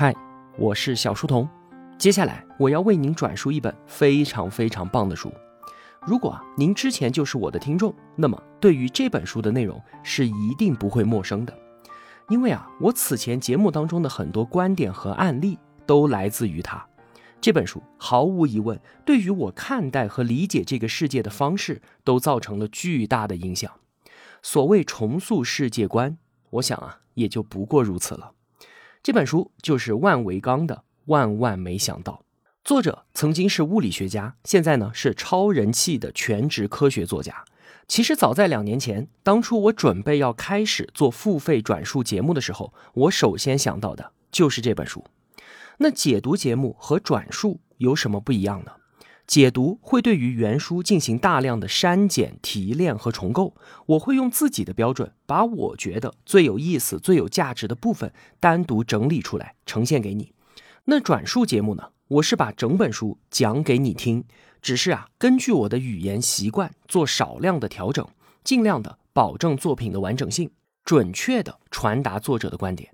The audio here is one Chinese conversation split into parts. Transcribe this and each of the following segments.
嗨，我是小书童。接下来我要为您转述一本非常非常棒的书。如果啊您之前就是我的听众，那么对于这本书的内容是一定不会陌生的，因为啊我此前节目当中的很多观点和案例都来自于它。这本书毫无疑问对于我看待和理解这个世界的方式都造成了巨大的影响。所谓重塑世界观，我想啊也就不过如此了。这本书就是万维钢的《万万没想到》，作者曾经是物理学家，现在呢是超人气的全职科学作家。其实早在两年前，当初我准备要开始做付费转述节目的时候，我首先想到的就是这本书。那解读节目和转述有什么不一样呢？解读会对于原书进行大量的删减、提炼和重构。我会用自己的标准，把我觉得最有意思、最有价值的部分单独整理出来呈现给你。那转述节目呢？我是把整本书讲给你听，只是啊，根据我的语言习惯做少量的调整，尽量的保证作品的完整性，准确的传达作者的观点。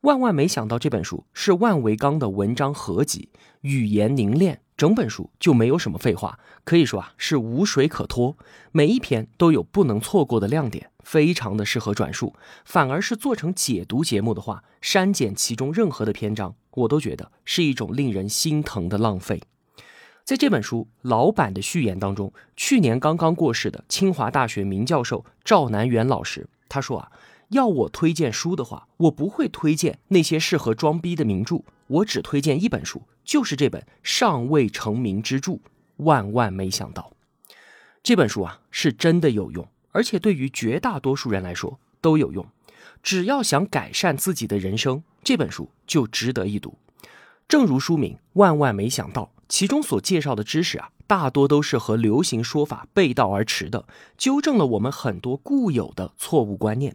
万万没想到，这本书是万维钢的文章合集，语言凝练，整本书就没有什么废话，可以说啊是无水可拖，每一篇都有不能错过的亮点，非常的适合转述。反而是做成解读节目的话，删减其中任何的篇章，我都觉得是一种令人心疼的浪费。在这本书老版的序言当中，去年刚刚过世的清华大学名教授赵南元老师他说啊。要我推荐书的话，我不会推荐那些适合装逼的名著，我只推荐一本书，就是这本尚未成名之著。万万没想到，这本书啊是真的有用，而且对于绝大多数人来说都有用。只要想改善自己的人生，这本书就值得一读。正如书名，万万没想到，其中所介绍的知识啊，大多都是和流行说法背道而驰的，纠正了我们很多固有的错误观念。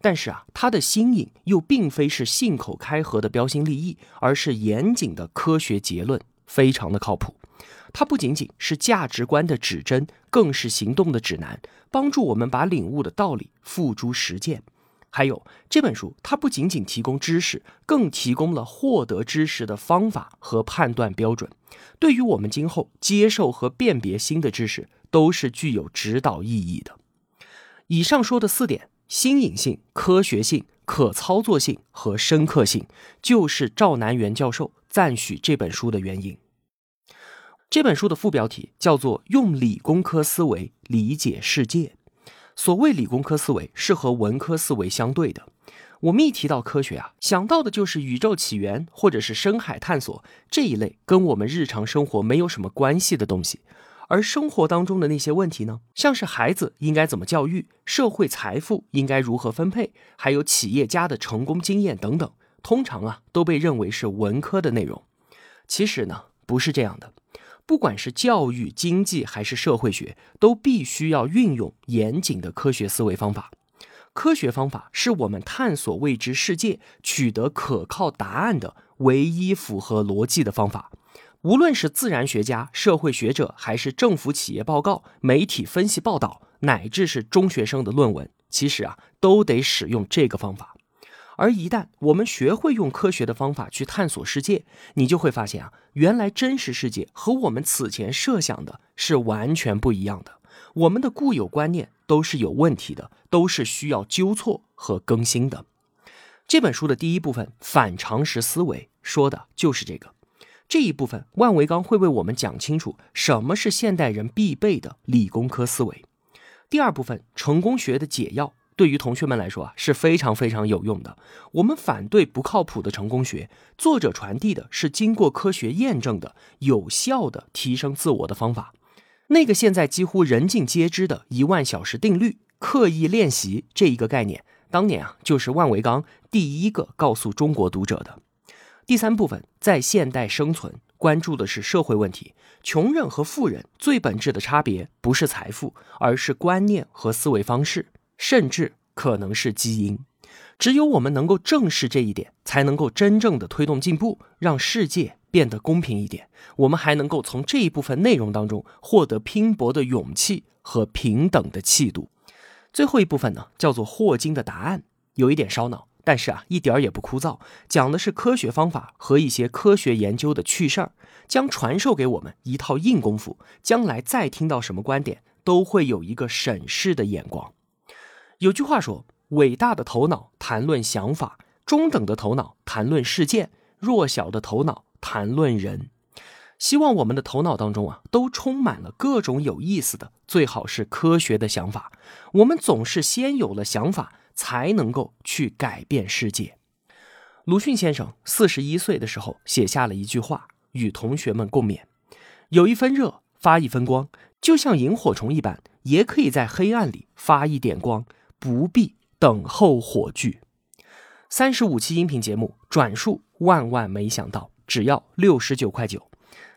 但是啊，它的新颖又并非是信口开河的标新立异，而是严谨的科学结论，非常的靠谱。它不仅仅是价值观的指针，更是行动的指南，帮助我们把领悟的道理付诸实践。还有这本书，它不仅仅提供知识，更提供了获得知识的方法和判断标准，对于我们今后接受和辨别新的知识，都是具有指导意义的。以上说的四点。新颖性、科学性、可操作性和深刻性，就是赵南元教授赞许这本书的原因。这本书的副标题叫做“用理工科思维理解世界”。所谓理工科思维，是和文科思维相对的。我们一提到科学啊，想到的就是宇宙起源或者是深海探索这一类跟我们日常生活没有什么关系的东西。而生活当中的那些问题呢，像是孩子应该怎么教育，社会财富应该如何分配，还有企业家的成功经验等等，通常啊都被认为是文科的内容。其实呢，不是这样的。不管是教育、经济还是社会学，都必须要运用严谨的科学思维方法。科学方法是我们探索未知世界、取得可靠答案的唯一符合逻辑的方法。无论是自然学家、社会学者，还是政府企业报告、媒体分析报道，乃至是中学生的论文，其实啊，都得使用这个方法。而一旦我们学会用科学的方法去探索世界，你就会发现啊，原来真实世界和我们此前设想的是完全不一样的。我们的固有观念都是有问题的，都是需要纠错和更新的。这本书的第一部分反常识思维说的就是这个。这一部分，万维钢会为我们讲清楚什么是现代人必备的理工科思维。第二部分，成功学的解药，对于同学们来说啊是非常非常有用的。我们反对不靠谱的成功学，作者传递的是经过科学验证的有效的提升自我的方法。那个现在几乎人尽皆知的一万小时定律、刻意练习这一个概念，当年啊就是万维钢第一个告诉中国读者的。第三部分，在现代生存，关注的是社会问题。穷人和富人最本质的差别不是财富，而是观念和思维方式，甚至可能是基因。只有我们能够正视这一点，才能够真正的推动进步，让世界变得公平一点。我们还能够从这一部分内容当中获得拼搏的勇气和平等的气度。最后一部分呢，叫做霍金的答案，有一点烧脑。但是啊，一点也不枯燥，讲的是科学方法和一些科学研究的趣事儿，将传授给我们一套硬功夫，将来再听到什么观点，都会有一个审视的眼光。有句话说：“伟大的头脑谈论想法，中等的头脑谈论事件，弱小的头脑谈论人。”希望我们的头脑当中啊，都充满了各种有意思的，最好是科学的想法。我们总是先有了想法。才能够去改变世界。鲁迅先生四十一岁的时候写下了一句话，与同学们共勉：有一分热，发一分光，就像萤火虫一般，也可以在黑暗里发一点光，不必等候火炬。三十五期音频节目转述，万万没想到，只要六十九块九，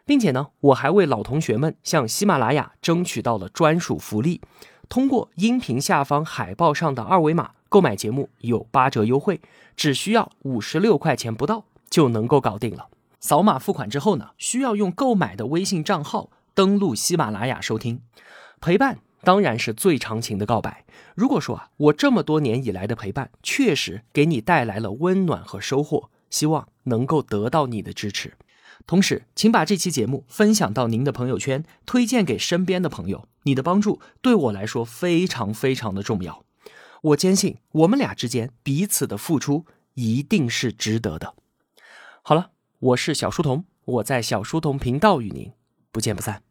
并且呢，我还为老同学们向喜马拉雅争取到了专属福利，通过音频下方海报上的二维码。购买节目有八折优惠，只需要五十六块钱不到就能够搞定了。扫码付款之后呢，需要用购买的微信账号登录喜马拉雅收听。陪伴当然是最长情的告白。如果说啊，我这么多年以来的陪伴确实给你带来了温暖和收获，希望能够得到你的支持。同时，请把这期节目分享到您的朋友圈，推荐给身边的朋友。你的帮助对我来说非常非常的重要。我坚信，我们俩之间彼此的付出一定是值得的。好了，我是小书童，我在小书童频道与您不见不散。